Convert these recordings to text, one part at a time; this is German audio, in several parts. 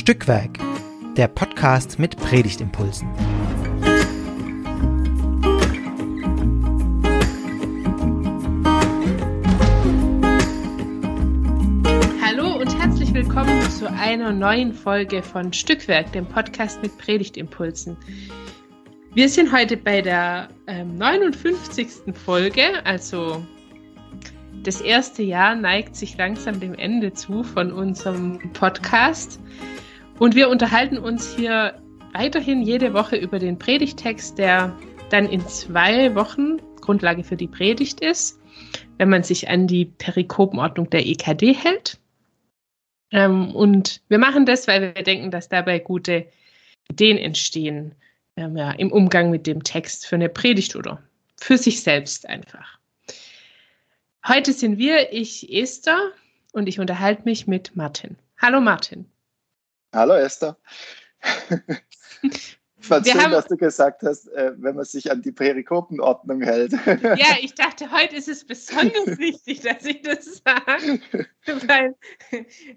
Stückwerk, der Podcast mit Predigtimpulsen. Hallo und herzlich willkommen zu einer neuen Folge von Stückwerk, dem Podcast mit Predigtimpulsen. Wir sind heute bei der ähm, 59. Folge, also das erste Jahr neigt sich langsam dem Ende zu von unserem Podcast. Und wir unterhalten uns hier weiterhin jede Woche über den Predigtext, der dann in zwei Wochen Grundlage für die Predigt ist, wenn man sich an die Perikopenordnung der EKD hält. Ähm, und wir machen das, weil wir denken, dass dabei gute Ideen entstehen ähm, ja, im Umgang mit dem Text für eine Predigt oder für sich selbst einfach. Heute sind wir, ich, Esther, und ich unterhalte mich mit Martin. Hallo Martin. Hallo Esther. Ich fand schön, haben, dass du gesagt hast, äh, wenn man sich an die Perikopenordnung hält. Ja, ich dachte, heute ist es besonders wichtig, dass ich das sage. Weil,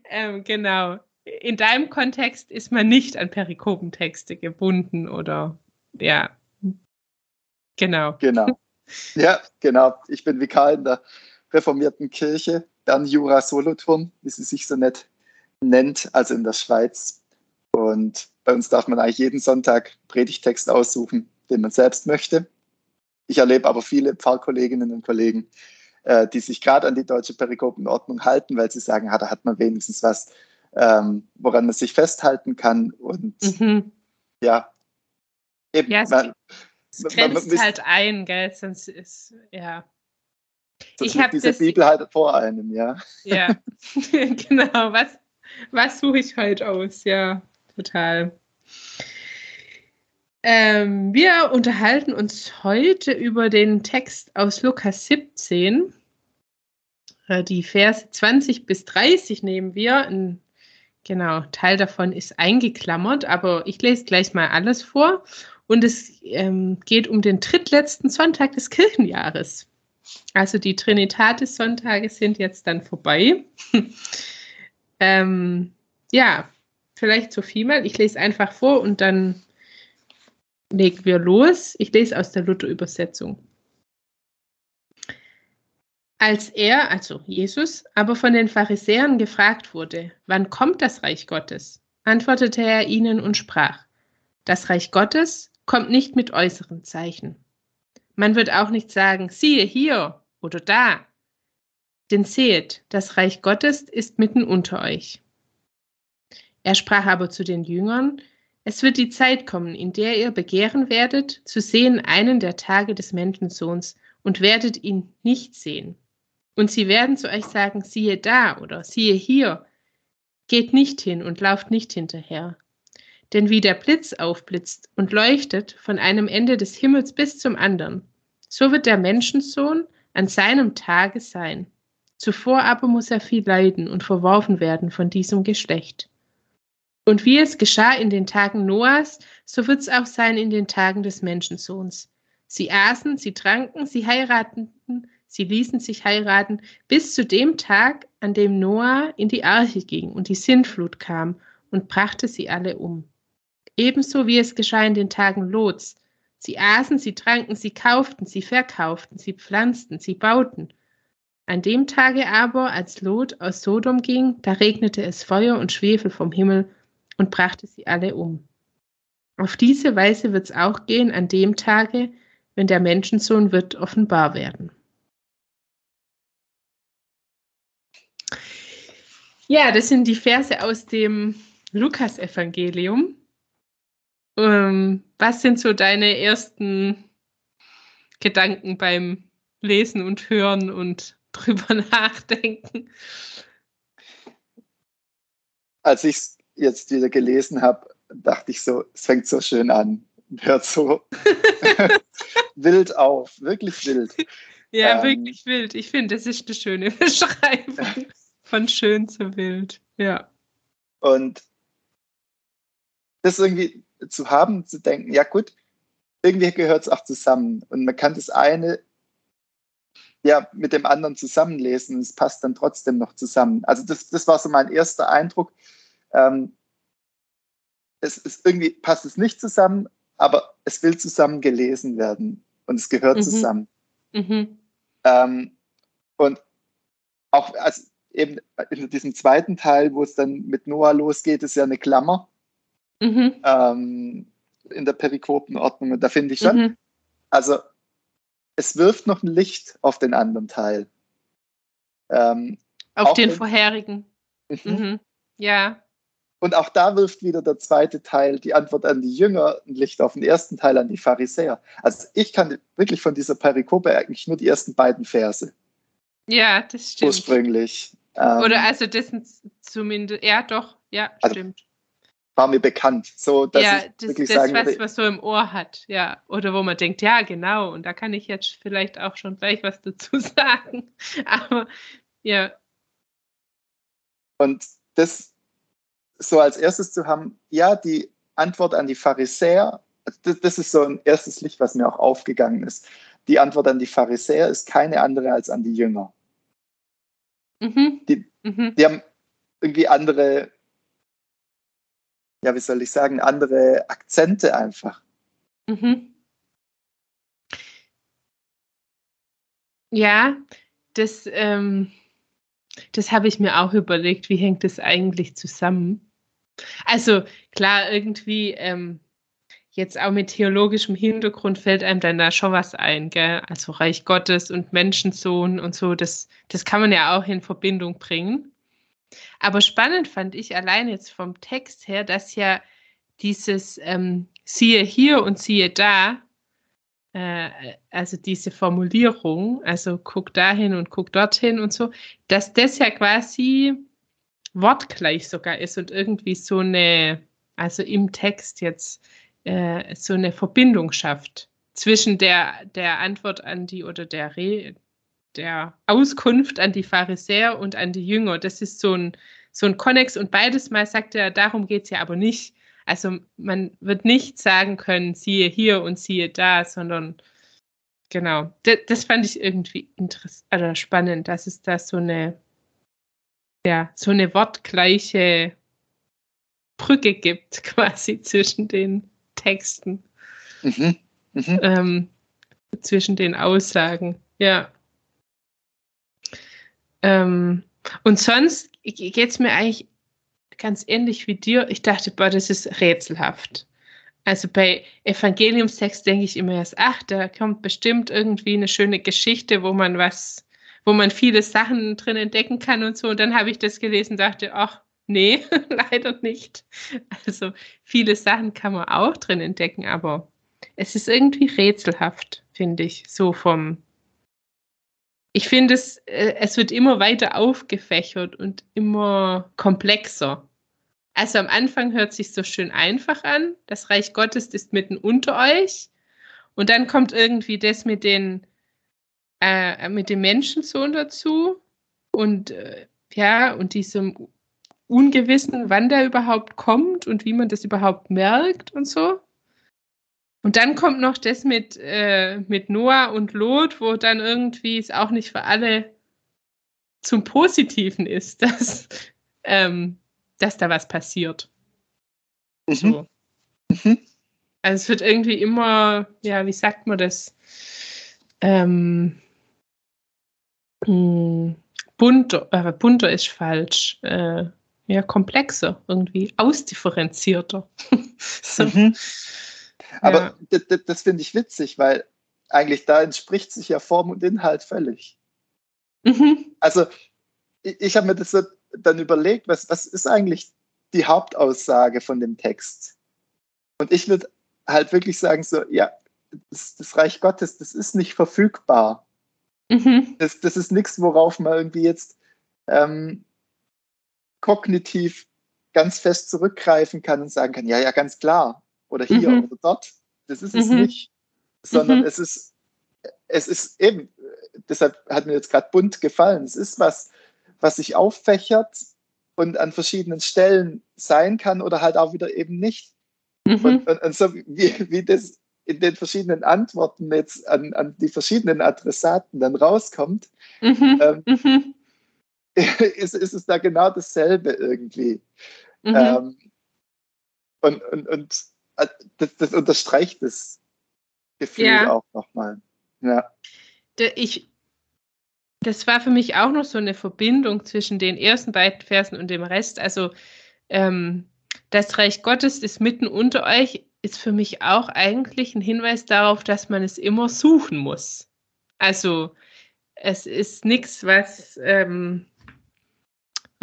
ähm, genau, in deinem Kontext ist man nicht an Perikopentexte gebunden oder ja. Genau. Genau. Ja, genau. Ich bin Vikar in der reformierten Kirche, Bern Jura Solothurn, wie sie sich so nett nennt, also in der Schweiz. Und bei uns darf man eigentlich jeden Sonntag Predigtext aussuchen, den man selbst möchte. Ich erlebe aber viele Pfarrkolleginnen und Kollegen, äh, die sich gerade an die deutsche Perikopenordnung halten, weil sie sagen, ah, da hat man wenigstens was, ähm, woran man sich festhalten kann. Und mhm. ja, eben. Ja, es, man, es grenzt man, man, halt ein, gell? Sonst ist, ja. So ich habe diese Bibel halt vor einem, ja. Ja, genau. Was, was suche ich heute aus? Ja, total. Ähm, wir unterhalten uns heute über den Text aus Lukas 17. Äh, die Verse 20 bis 30 nehmen wir. Ein, genau, Teil davon ist eingeklammert, aber ich lese gleich mal alles vor. Und es ähm, geht um den drittletzten Sonntag des Kirchenjahres. Also die Trinitatis-Sonntage sind jetzt dann vorbei. ähm, ja, vielleicht so viel mal. Ich lese einfach vor und dann legen wir los. Ich lese aus der Luther-Übersetzung. Als er, also Jesus, aber von den Pharisäern gefragt wurde, wann kommt das Reich Gottes, antwortete er ihnen und sprach, das Reich Gottes kommt nicht mit äußeren Zeichen, man wird auch nicht sagen, siehe hier oder da. Denn seht, das Reich Gottes ist mitten unter euch. Er sprach aber zu den Jüngern, es wird die Zeit kommen, in der ihr begehren werdet, zu sehen einen der Tage des Menschensohns und werdet ihn nicht sehen. Und sie werden zu euch sagen, siehe da oder siehe hier. Geht nicht hin und lauft nicht hinterher. Denn wie der Blitz aufblitzt und leuchtet von einem Ende des Himmels bis zum anderen, so wird der Menschensohn an seinem Tage sein. Zuvor aber muss er viel leiden und verworfen werden von diesem Geschlecht. Und wie es geschah in den Tagen Noahs, so wird es auch sein in den Tagen des Menschensohns. Sie aßen, sie tranken, sie heirateten, sie ließen sich heiraten, bis zu dem Tag, an dem Noah in die Arche ging und die Sintflut kam und brachte sie alle um ebenso wie es geschah in den Tagen Lots. Sie aßen, sie tranken, sie kauften, sie verkauften, sie pflanzten, sie bauten. An dem Tage aber, als Lot aus Sodom ging, da regnete es Feuer und Schwefel vom Himmel und brachte sie alle um. Auf diese Weise wird es auch gehen an dem Tage, wenn der Menschensohn wird offenbar werden. Ja, das sind die Verse aus dem Lukasevangelium. Ähm, was sind so deine ersten Gedanken beim Lesen und Hören und drüber nachdenken? Als ich es jetzt wieder gelesen habe, dachte ich so, es fängt so schön an hört so wild auf, wirklich wild. Ja, ähm, wirklich wild. Ich finde, das ist eine schöne Beschreibung von schön zu wild. Ja. Und das irgendwie, zu haben, zu denken, ja gut, irgendwie gehört es auch zusammen. Und man kann das eine ja mit dem anderen zusammenlesen. Es passt dann trotzdem noch zusammen. Also das, das war so mein erster Eindruck. Ähm, es ist irgendwie passt es nicht zusammen, aber es will zusammen gelesen werden und es gehört Mhm. zusammen. Mhm. Ähm, und auch als eben in diesem zweiten Teil, wo es dann mit Noah losgeht, ist ja eine Klammer Mhm. ähm, in der Perikopenordnung. Und da finde ich schon, Mhm. also es wirft noch ein Licht auf den anderen Teil. Ähm, Auf den vorherigen. mhm. Mhm. Ja. Und auch da wirft wieder der zweite Teil, die Antwort an die Jünger, ein Licht auf den ersten Teil an die Pharisäer. Also ich kann wirklich von dieser Perikope eigentlich nur die ersten beiden Verse Ja, das stimmt. ursprünglich. Ähm, Oder also das sind zumindest, ja doch, ja, Also, stimmt. War mir bekannt. So, dass ja, ich das, wirklich das sagen was man so im Ohr hat, ja. Oder wo man denkt, ja, genau, und da kann ich jetzt vielleicht auch schon gleich was dazu sagen. Aber ja, Und das so als erstes zu haben, ja, die Antwort an die Pharisäer, also das, das ist so ein erstes Licht, was mir auch aufgegangen ist. Die Antwort an die Pharisäer ist keine andere als an die Jünger. mhm. Die- mhm. Die haben irgendwie andere, ja, wie soll ich sagen, andere Akzente einfach. Mhm. Ja, das, ähm, das habe ich mir auch überlegt, wie hängt das eigentlich zusammen? Also klar, irgendwie ähm, jetzt auch mit theologischem Hintergrund fällt einem dann da schon was ein, gell? Also Reich Gottes und Menschensohn und so, das, das kann man ja auch in Verbindung bringen. Aber spannend fand ich allein jetzt vom Text her, dass ja dieses ähm, siehe hier und siehe da, äh, also diese Formulierung, also guck dahin und guck dorthin und so, dass das ja quasi wortgleich sogar ist und irgendwie so eine, also im Text jetzt äh, so eine Verbindung schafft zwischen der, der Antwort an die oder der Re der Auskunft an die Pharisäer und an die Jünger. Das ist so ein, so ein Konnex und beides Mal sagt er, darum geht es ja aber nicht. Also man wird nicht sagen können, siehe hier und siehe da, sondern genau. Das, das fand ich irgendwie interessant oder spannend, dass es da so eine, ja, so eine wortgleiche Brücke gibt, quasi zwischen den Texten, Mhm. Mhm. ähm, zwischen den Aussagen. Ja. Ähm, und sonst geht es mir eigentlich ganz ähnlich wie dir. Ich dachte, boah, das ist rätselhaft. Also bei Evangeliumstext denke ich immer erst, ach, da kommt bestimmt irgendwie eine schöne Geschichte, wo man was, wo man viele Sachen drin entdecken kann und so. Und dann habe ich das gelesen und dachte, ach, nee, leider nicht. Also viele Sachen kann man auch drin entdecken, aber es ist irgendwie rätselhaft, finde ich, so vom. Ich finde, es, äh, es wird immer weiter aufgefächert und immer komplexer. Also am Anfang hört sich so schön einfach an. Das Reich Gottes ist mitten unter euch. Und dann kommt irgendwie das mit den äh, mit dem Menschensohn dazu und äh, ja und diesem Ungewissen, wann der überhaupt kommt und wie man das überhaupt merkt und so. Und dann kommt noch das mit, äh, mit Noah und Lot, wo dann irgendwie es auch nicht für alle zum Positiven ist, dass, ähm, dass da was passiert. Mhm. So. Mhm. Also es wird irgendwie immer, ja, wie sagt man das? Ähm, mh, bunter, äh, bunter ist falsch. Äh, ja, komplexer, irgendwie ausdifferenzierter. so. Mhm. Aber Ja. das, das, finde ich witzig, weil eigentlich da entspricht sich ja Form und Inhalt völlig. Mhm. Also ich, ich habe mir das so dann überlegt, was, was ist eigentlich die Hauptaussage von dem Text? Und ich würde halt wirklich sagen, so, ja, das, das Reich Gottes, das ist nicht verfügbar. Mhm. Das, das ist nichts, worauf man irgendwie jetzt ähm, kognitiv ganz fest zurückgreifen kann und sagen kann, ja, ja, ganz klar. Oder hier Mhm. oder dort. Das ist es Mhm. nicht. Sondern Mhm. es ist, es ist eben, deshalb hat mir jetzt gerade bunt gefallen. Es ist was, was sich auffächert und an verschiedenen Stellen sein kann oder halt auch wieder eben nicht. Mhm. Und, und, und so wie, wie das in den verschiedenen Antworten jetzt an, an die verschiedenen Adressaten dann rauskommt, Mhm. ähm, Mhm. ist, ist es da genau dasselbe irgendwie. Mhm. Ähm, Und, und, und das, das unterstreicht das Gefühl ja. auch nochmal. Ja. Ich, das war für mich auch noch so eine Verbindung zwischen den ersten beiden Versen und dem Rest. Also ähm, das Reich Gottes ist mitten unter euch, ist für mich auch eigentlich ein Hinweis darauf, dass man es immer suchen muss. Also es ist nichts, was, ähm,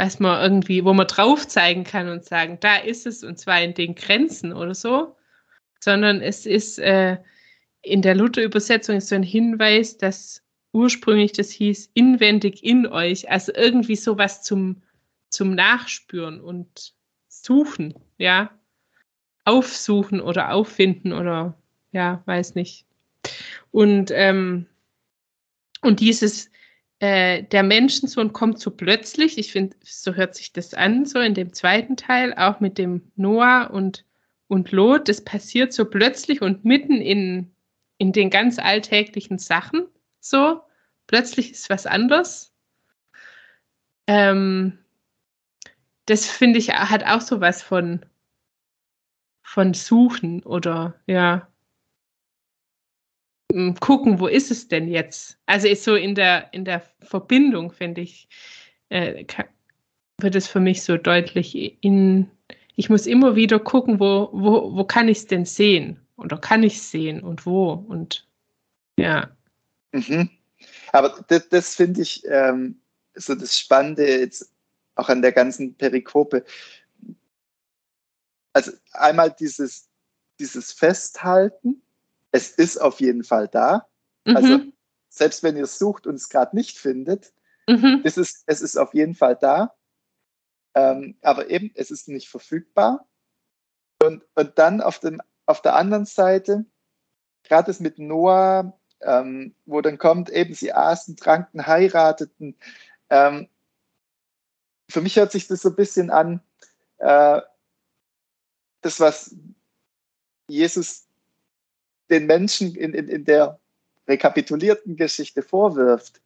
was man irgendwie, wo man drauf zeigen kann und sagen, da ist es und zwar in den Grenzen oder so, sondern es ist äh, in der Luther-Übersetzung so ein Hinweis, dass ursprünglich das hieß inwendig in euch, also irgendwie sowas zum, zum Nachspüren und Suchen, ja, aufsuchen oder auffinden oder ja, weiß nicht. Und, ähm, und dieses, äh, der Menschensohn kommt so plötzlich, ich finde, so hört sich das an, so in dem zweiten Teil, auch mit dem Noah und, und Lot, das passiert so plötzlich und mitten in, in den ganz alltäglichen Sachen, so, plötzlich ist was anders. Ähm, das finde ich hat auch so was von, von Suchen oder ja, gucken, wo ist es denn jetzt? Also ist so in der, in der Verbindung, finde ich, äh, kann, wird es für mich so deutlich in, ich muss immer wieder gucken, wo, wo, wo kann ich es denn sehen? Oder kann ich es sehen und wo? Und ja. Mhm. Aber das, das finde ich ähm, so das Spannende jetzt auch an der ganzen Perikope. Also einmal dieses, dieses Festhalten, es ist auf jeden Fall da. Mhm. Also selbst wenn ihr es sucht und es gerade nicht findet, mhm. ist es, es ist auf jeden Fall da. Ähm, aber eben, es ist nicht verfügbar. Und, und dann auf, dem, auf der anderen Seite, gerade das mit Noah, ähm, wo dann kommt, eben sie aßen, tranken, heirateten. Ähm, für mich hört sich das so ein bisschen an, äh, das, was Jesus den Menschen in, in, in der rekapitulierten Geschichte vorwirft,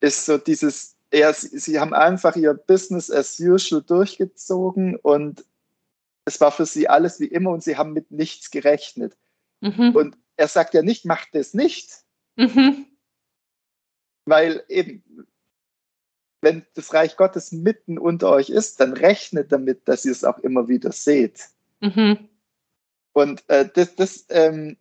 ist so dieses, ja, sie, sie haben einfach ihr Business as usual durchgezogen und es war für sie alles wie immer und sie haben mit nichts gerechnet. Mhm. Und er sagt ja nicht, macht es nicht. Mhm. Weil eben, wenn das Reich Gottes mitten unter euch ist, dann rechnet damit, dass ihr es auch immer wieder seht. Mhm. Und äh, das, das ähm,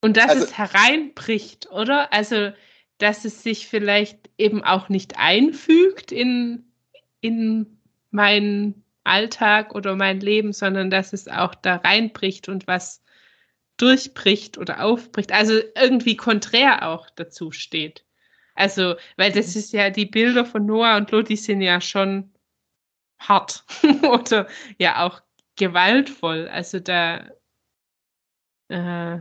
und dass also, es hereinbricht, oder? Also, dass es sich vielleicht eben auch nicht einfügt in, in meinen Alltag oder mein Leben, sondern dass es auch da reinbricht und was durchbricht oder aufbricht. Also irgendwie konträr auch dazu steht. Also, weil das ist ja, die Bilder von Noah und Lot, die sind ja schon hart oder ja auch gewaltvoll. Also da, äh,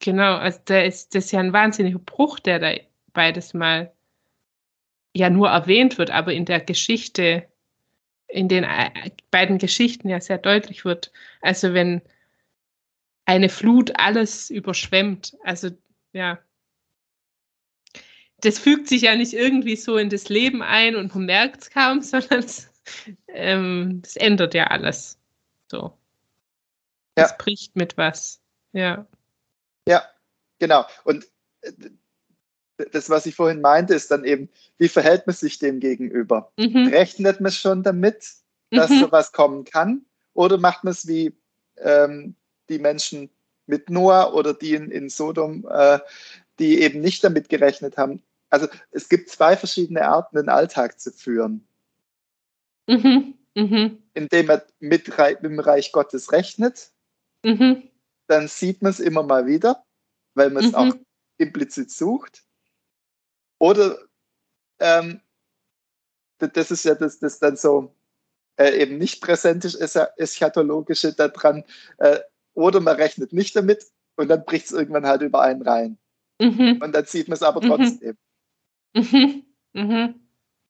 genau, also da ist das ist ja ein wahnsinniger Bruch, der da beides mal ja nur erwähnt wird, aber in der Geschichte, in den äh, beiden Geschichten ja sehr deutlich wird. Also wenn eine Flut alles überschwemmt, also ja, das fügt sich ja nicht irgendwie so in das Leben ein und man merkt es kaum, sondern es, ähm, ändert ja alles. So. Ja. Es bricht mit was. Ja. Ja, genau. Und äh, das, was ich vorhin meinte, ist dann eben, wie verhält man sich dem gegenüber? Mhm. Rechnet man schon damit, dass mhm. sowas kommen kann? Oder macht man es wie ähm, die Menschen mit Noah oder die in, in Sodom, äh, die eben nicht damit gerechnet haben? Also es gibt zwei verschiedene Arten, den Alltag zu führen. Mhm. Mhm. Indem man mit, mit, dem Reich Gottes rechnet, mhm. dann sieht man es immer mal wieder, weil man es mhm. auch implizit sucht. Oder ähm, das ist ja das, das dann so äh, eben nicht präsent ist, eschatologische daran. Äh, oder man rechnet nicht damit und dann bricht es irgendwann halt über einen rein. Mhm. Und dann sieht man es aber mhm. trotzdem. Mhm. Mhm.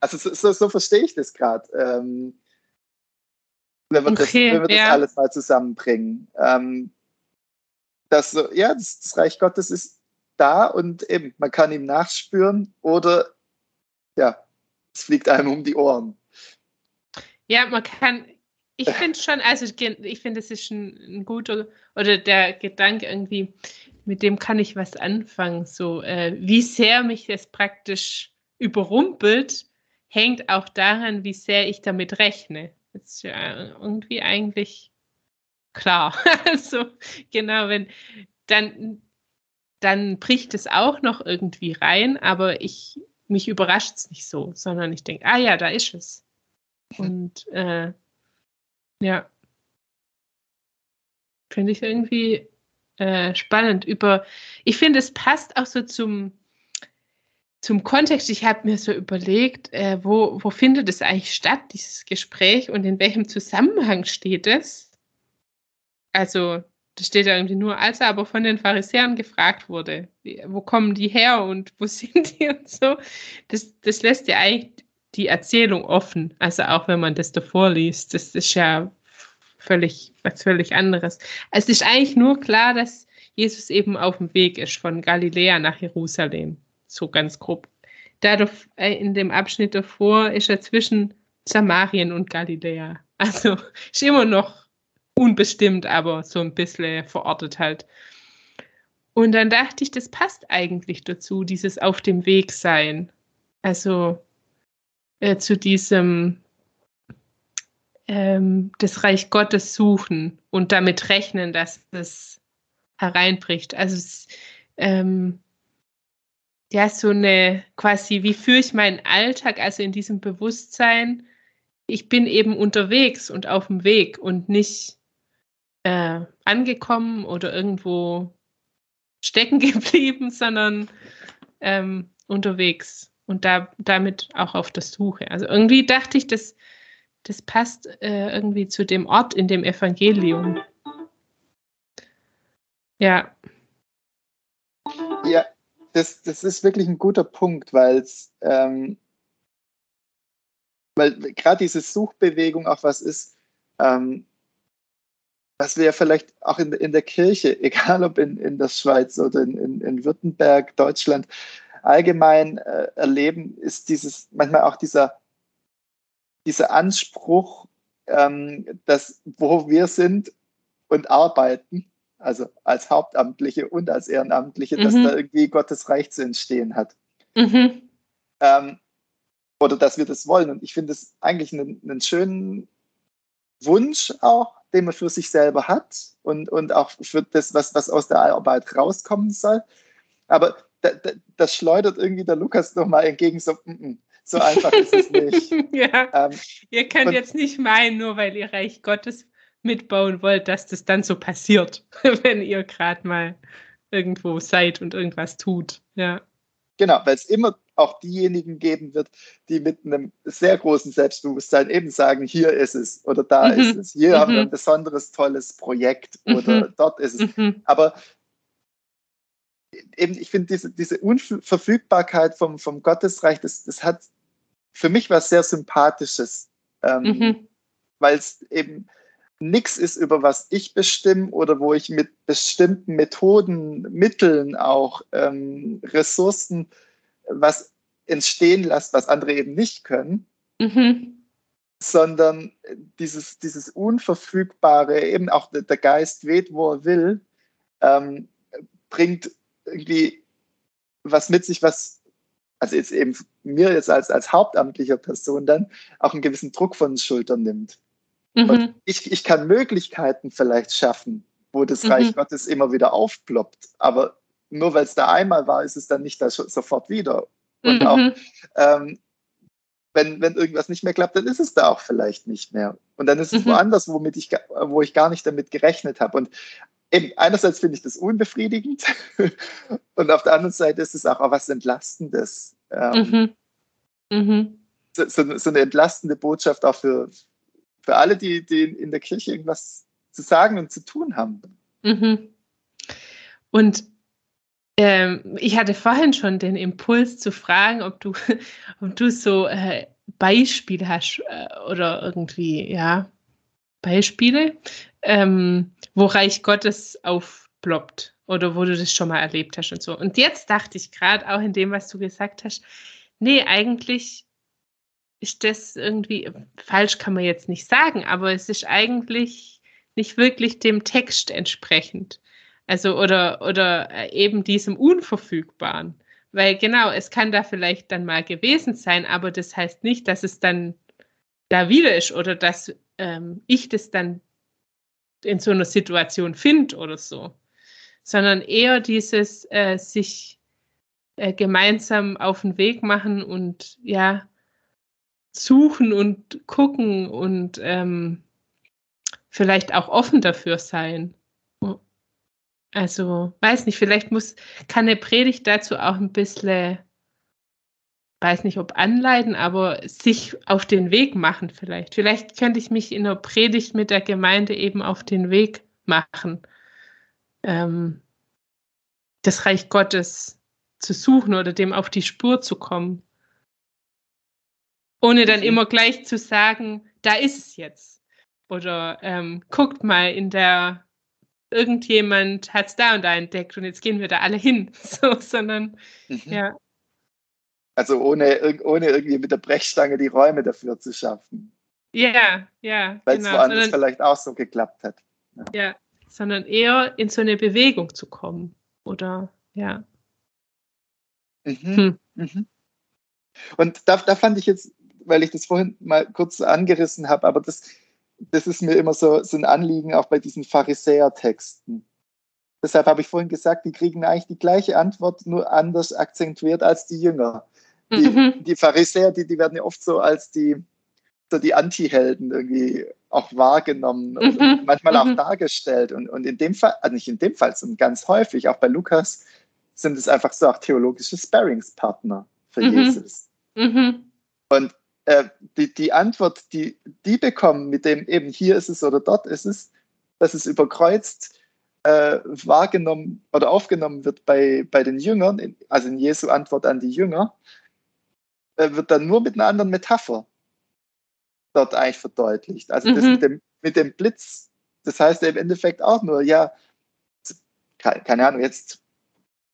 Also so, so, so verstehe ich das gerade. Ähm, wenn wir, okay, das, wenn wir ja. das alles mal zusammenbringen. Ähm, dass so, ja, das, das, Reich Gottes ist da und eben, man kann ihm nachspüren oder ja, es fliegt einem um die Ohren. Ja, man kann, ich finde schon, also ich finde, es ist ein, ein, guter, oder der Gedanke irgendwie, mit dem kann ich was anfangen. So, äh, wie sehr mich das praktisch überrumpelt, hängt auch daran, wie sehr ich damit rechne. Ist ja irgendwie eigentlich klar. also, genau, wenn dann, dann bricht es auch noch irgendwie rein, aber ich, mich überrascht es nicht so, sondern ich denke, ah ja, da ist es. Und äh, ja, finde ich irgendwie äh, spannend. Über, ich finde, es passt auch so zum, zum Kontext. Ich habe mir so überlegt, äh, wo, wo findet es eigentlich statt, dieses Gespräch, und in welchem Zusammenhang steht es? Also, das steht ja irgendwie nur, als er aber von den Pharisäern gefragt wurde, wo kommen die her und wo sind die und so. Das, das lässt ja eigentlich die Erzählung offen. Also auch wenn man das davor liest, das ist ja völlig was völlig anderes. Es ist eigentlich nur klar, dass Jesus eben auf dem Weg ist von Galiläa nach Jerusalem, so ganz grob. Dadurch äh, in dem Abschnitt davor ist er zwischen Samarien und Galiläa. Also ist immer noch unbestimmt, aber so ein bisschen verortet halt. Und dann dachte ich, das passt eigentlich dazu, dieses auf dem Weg sein. Also äh, zu diesem ähm, das Reich Gottes suchen und damit rechnen, dass es hereinbricht. Also es, ähm, ja, so eine quasi, wie führe ich meinen Alltag, also in diesem Bewusstsein, ich bin eben unterwegs und auf dem Weg und nicht äh, angekommen oder irgendwo stecken geblieben, sondern ähm, unterwegs und da, damit auch auf der Suche. Also irgendwie dachte ich, das, das passt äh, irgendwie zu dem Ort in dem Evangelium. Ja. Das, das ist wirklich ein guter Punkt, weil es, ähm, weil gerade diese Suchbewegung auch was ist, ähm, was wir ja vielleicht auch in, in der Kirche, egal ob in, in der Schweiz oder in, in, in Württemberg, Deutschland, allgemein äh, erleben, ist dieses, manchmal auch dieser, dieser Anspruch, ähm, dass wo wir sind und arbeiten, also als Hauptamtliche und als Ehrenamtliche, mhm. dass da irgendwie Gottes Reich zu entstehen hat. Mhm. Ähm, oder dass wir das wollen. Und ich finde es eigentlich einen, einen, schönen Wunsch auch, den man für sich selber hat und, und auch für das, was, was aus der Arbeit rauskommen soll. Aber das schleudert irgendwie der Lukas nochmal entgegen, so, mm, mm, so einfach ist es nicht. ja. Ähm, ihr könnt jetzt nicht meinen, nur weil ihr Reich Gottes mitbauen wollt, dass das dann so passiert, wenn ihr gerade mal irgendwo seid und irgendwas tut. Ja. Genau, weil es immer auch diejenigen geben wird, die mit einem sehr großen Selbstbewusstsein eben sagen, hier ist es oder da mhm. ist es, hier mhm. haben wir ein besonderes tolles Projekt oder mhm. dort ist es. Mhm. Aber eben, ich finde diese, diese Unverfügbarkeit vom, vom Gottesreich, das, das hat für mich was sehr Sympathisches, ähm, mhm. weil es eben nichts ist, über was ich bestimme oder wo ich mit bestimmten Methoden, Mitteln, auch ähm, Ressourcen was entstehen lasse, was andere eben nicht können, mhm. sondern dieses, dieses Unverfügbare, eben auch der, der Geist weht, wo er will, ähm, bringt irgendwie was mit sich, was, also jetzt eben mir jetzt als, als hauptamtlicher Person dann auch einen gewissen Druck von den Schultern nimmt. Mhm. Und ich, ich kann Möglichkeiten vielleicht schaffen, wo das mhm. Reich Gottes immer wieder aufploppt. Aber nur weil es da einmal war, ist es dann nicht da sofort wieder. Und mhm. auch ähm, wenn, wenn irgendwas nicht mehr klappt, dann ist es da auch vielleicht nicht mehr. Und dann ist es mhm. woanders, womit ich, wo ich gar nicht damit gerechnet habe. Und eben einerseits finde ich das unbefriedigend und auf der anderen Seite ist es auch was Entlastendes. Ähm, mhm. Mhm. So, so, eine entlastende Botschaft auch für, für alle, die, die in der Kirche irgendwas zu sagen und zu tun haben. Mhm. Und ähm, ich hatte vorhin schon den Impuls zu fragen, ob du, ob du so äh, Beispiele hast äh, oder irgendwie, ja, Beispiele, ähm, wo Reich Gottes aufploppt oder wo du das schon mal erlebt hast und so. Und jetzt dachte ich gerade auch in dem, was du gesagt hast, nee, eigentlich ist das irgendwie, falsch kann man jetzt nicht sagen, aber es ist eigentlich nicht wirklich dem Text entsprechend. Also oder, oder äh, eben diesem Unverfügbaren. Weil genau, es kann da vielleicht dann mal gewesen sein, aber das heißt nicht, dass es dann da wieder ist oder dass ähm, ich das dann in so einer Situation finde oder so. Sondern eher dieses äh, sich äh, gemeinsam auf den Weg machen und ja, suchen und gucken und ähm, vielleicht auch offen dafür sein. Also, weiß nicht, vielleicht muss, kann eine Predigt dazu auch ein bisschen, weiß nicht, ob anleiten, aber sich auf den Weg machen vielleicht. Vielleicht könnte ich mich in der Predigt mit der Gemeinde eben auf den Weg machen, ähm, das Reich Gottes zu suchen oder dem auf die Spur zu kommen. Ohne dann immer gleich zu sagen, da ist es jetzt. Oder ähm, guckt mal in der, irgendjemand hat es da und da entdeckt und jetzt gehen wir da alle hin. So, sondern mhm. ja. Also ohne, ohne irgendwie mit der Brechstange die Räume dafür zu schaffen. Ja, ja. Weil es genau. woanders sondern, vielleicht auch so geklappt hat. Ja. ja, sondern eher in so eine Bewegung zu kommen. Oder ja. Mhm. Hm. Mhm. Und da, da fand ich jetzt, weil ich das vorhin mal kurz angerissen habe, aber das, das ist mir immer so, so ein Anliegen, auch bei diesen Pharisäer-Texten. Deshalb habe ich vorhin gesagt, die kriegen eigentlich die gleiche Antwort, nur anders akzentuiert als die Jünger. Die, mhm. die Pharisäer, die, die werden ja oft so als die, so die Anti-Helden irgendwie auch wahrgenommen und mhm. manchmal auch mhm. dargestellt. Und, und in dem Fall, also nicht in dem Fall, sondern ganz häufig, auch bei Lukas, sind es einfach so auch theologische Sparringspartner für mhm. Jesus. Mhm. Und äh, die, die Antwort, die die bekommen, mit dem eben hier ist es oder dort ist es, dass es überkreuzt äh, wahrgenommen oder aufgenommen wird bei, bei den Jüngern, in, also in Jesu Antwort an die Jünger, äh, wird dann nur mit einer anderen Metapher dort eigentlich verdeutlicht. Also mhm. das mit dem, mit dem Blitz, das heißt ja im Endeffekt auch nur, ja, keine Ahnung, jetzt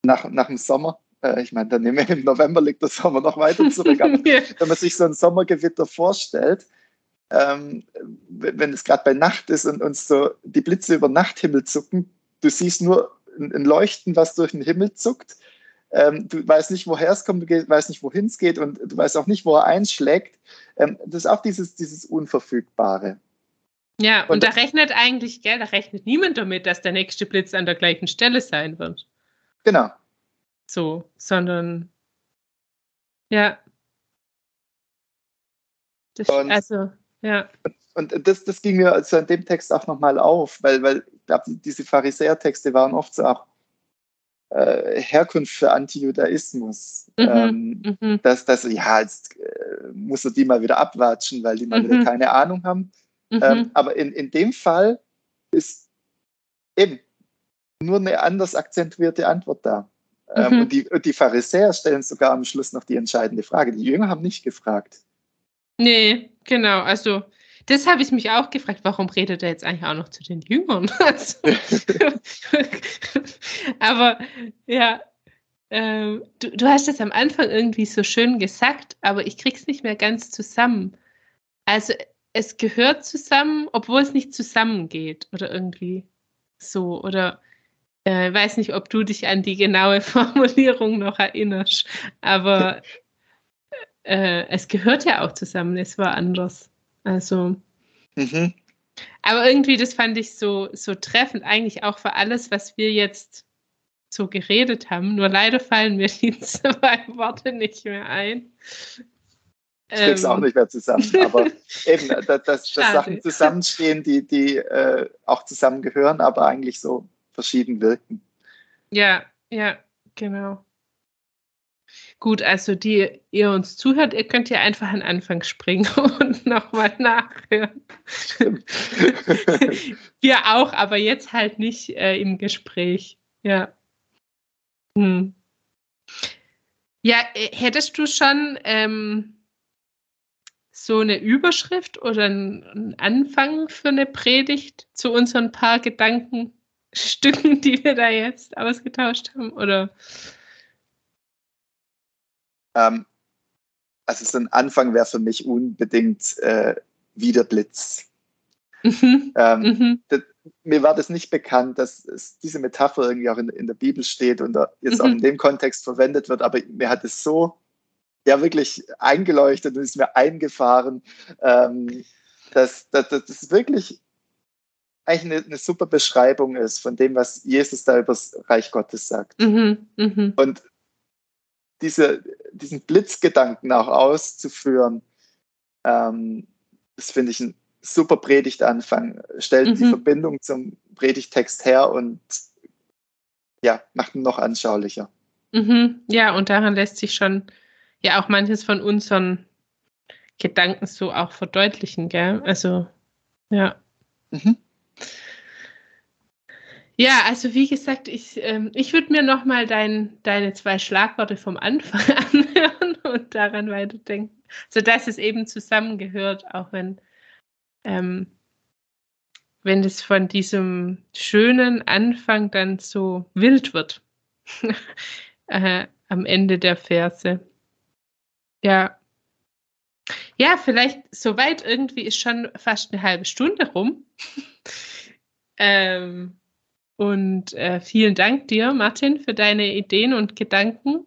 nach, nach dem Sommer, äh, ich meine, dann im November liegt der Sommer noch weiter zurück, aber wenn man sich so ein Sommergewitter vorstellt, ähm, wenn es gerade bei Nacht ist und uns so die Blitze über Nachthimmel zucken, du siehst nur ein, ein Leuchten, was durch den Himmel zuckt. Ähm, du weißt nicht, woher es kommt, du weißt nicht, wohin es geht und du weißt auch nicht, wo er einschlägt. Ähm, das ist auch dieses, dieses Unverfügbare. Ja, und, und da rechnet eigentlich, gell, da rechnet niemand damit, dass der nächste Blitz an der gleichen Stelle sein wird. Genau. So, sondern ja. Das, und, also, ja. Und das, das ging mir also in dem Text auch nochmal auf, weil, weil ich glaube, diese Pharisäer-Texte waren oft so auch äh, Herkunft für Antijudaismus. Mhm, ähm, mhm. Dass, dass, ja, jetzt äh, muss er die mal wieder abwatschen, weil die mal mhm. wieder keine Ahnung haben. Mhm. Ähm, aber in, in dem Fall ist eben nur eine anders akzentuierte Antwort da. Ähm, mhm. und, die, und die Pharisäer stellen sogar am Schluss noch die entscheidende Frage. Die Jünger haben nicht gefragt. Nee, genau. Also, das habe ich mich auch gefragt, warum redet er jetzt eigentlich auch noch zu den Jüngern? Also, aber ja, ähm, du, du hast es am Anfang irgendwie so schön gesagt, aber ich krieg's nicht mehr ganz zusammen. Also es gehört zusammen, obwohl es nicht zusammengeht oder irgendwie so. Oder äh, weiß nicht, ob du dich an die genaue Formulierung noch erinnerst, aber äh, es gehört ja auch zusammen, es war anders. Also. Mhm. Aber irgendwie, das fand ich so, so treffend, eigentlich auch für alles, was wir jetzt so geredet haben. Nur leider fallen mir die zwei Worte nicht mehr ein. Ich krieg's ähm. auch nicht mehr zusammen, aber eben, dass, dass Sachen zusammenstehen, die, die äh, auch zusammengehören, aber eigentlich so verschieden wirken. Ja, ja, genau. Gut, also die ihr uns zuhört, ihr könnt ja einfach an Anfang springen und nochmal nachhören. Wir auch, aber jetzt halt nicht äh, im Gespräch. Ja. Hm. Ja, äh, hättest du schon ähm, so eine Überschrift oder einen Anfang für eine Predigt zu unseren paar Gedanken? Stücken, die wir da jetzt ausgetauscht haben? Oder? Ähm, also so ein Anfang wäre für mich unbedingt äh, wieder Blitz. Mhm. Ähm, mhm. Das, mir war das nicht bekannt, dass es, diese Metapher irgendwie auch in, in der Bibel steht und jetzt mhm. auch in dem Kontext verwendet wird, aber mir hat es so ja wirklich eingeleuchtet und ist mir eingefahren, ähm, dass, dass, dass das wirklich eigentlich eine, eine, super Beschreibung ist von dem, was Jesus da über das Reich Gottes sagt. Mhm, mh. Und diese, diesen Blitzgedanken auch auszuführen, ähm, das finde ich ein super Predigtanfang. Stellt mhm. die Verbindung zum Predigtext her und ja, macht ihn noch anschaulicher. Mhm. Ja, und daran lässt sich schon ja auch manches von unseren Gedanken so auch verdeutlichen, gell? Also, ja. Mhm. Ja, also wie gesagt, ich, ähm, ich würde mir nochmal dein, deine zwei Schlagworte vom Anfang anhören und daran weiterdenken. Sodass es eben zusammengehört, auch wenn, ähm, wenn es von diesem schönen Anfang dann so wild wird. äh, am Ende der Verse. Ja. Ja, vielleicht soweit irgendwie ist schon fast eine halbe Stunde rum. ähm, und äh, vielen Dank dir, Martin, für deine Ideen und Gedanken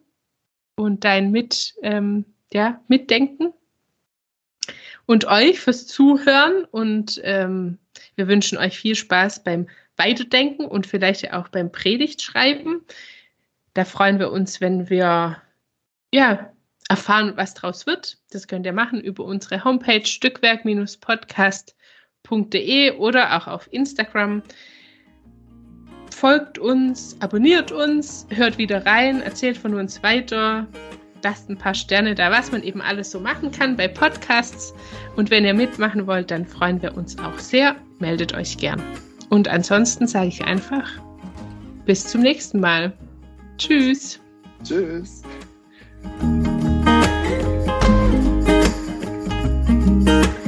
und dein Mit, ähm, ja, Mitdenken. Und euch fürs Zuhören. Und ähm, wir wünschen euch viel Spaß beim Weiterdenken und vielleicht auch beim Predigtschreiben. Da freuen wir uns, wenn wir ja, erfahren, was draus wird. Das könnt ihr machen über unsere Homepage stückwerk-podcast.de oder auch auf Instagram folgt uns, abonniert uns, hört wieder rein, erzählt von uns weiter, lasst ein paar Sterne da, was man eben alles so machen kann bei Podcasts. Und wenn ihr mitmachen wollt, dann freuen wir uns auch sehr. Meldet euch gern. Und ansonsten sage ich einfach, bis zum nächsten Mal. Tschüss. Tschüss. Thank you.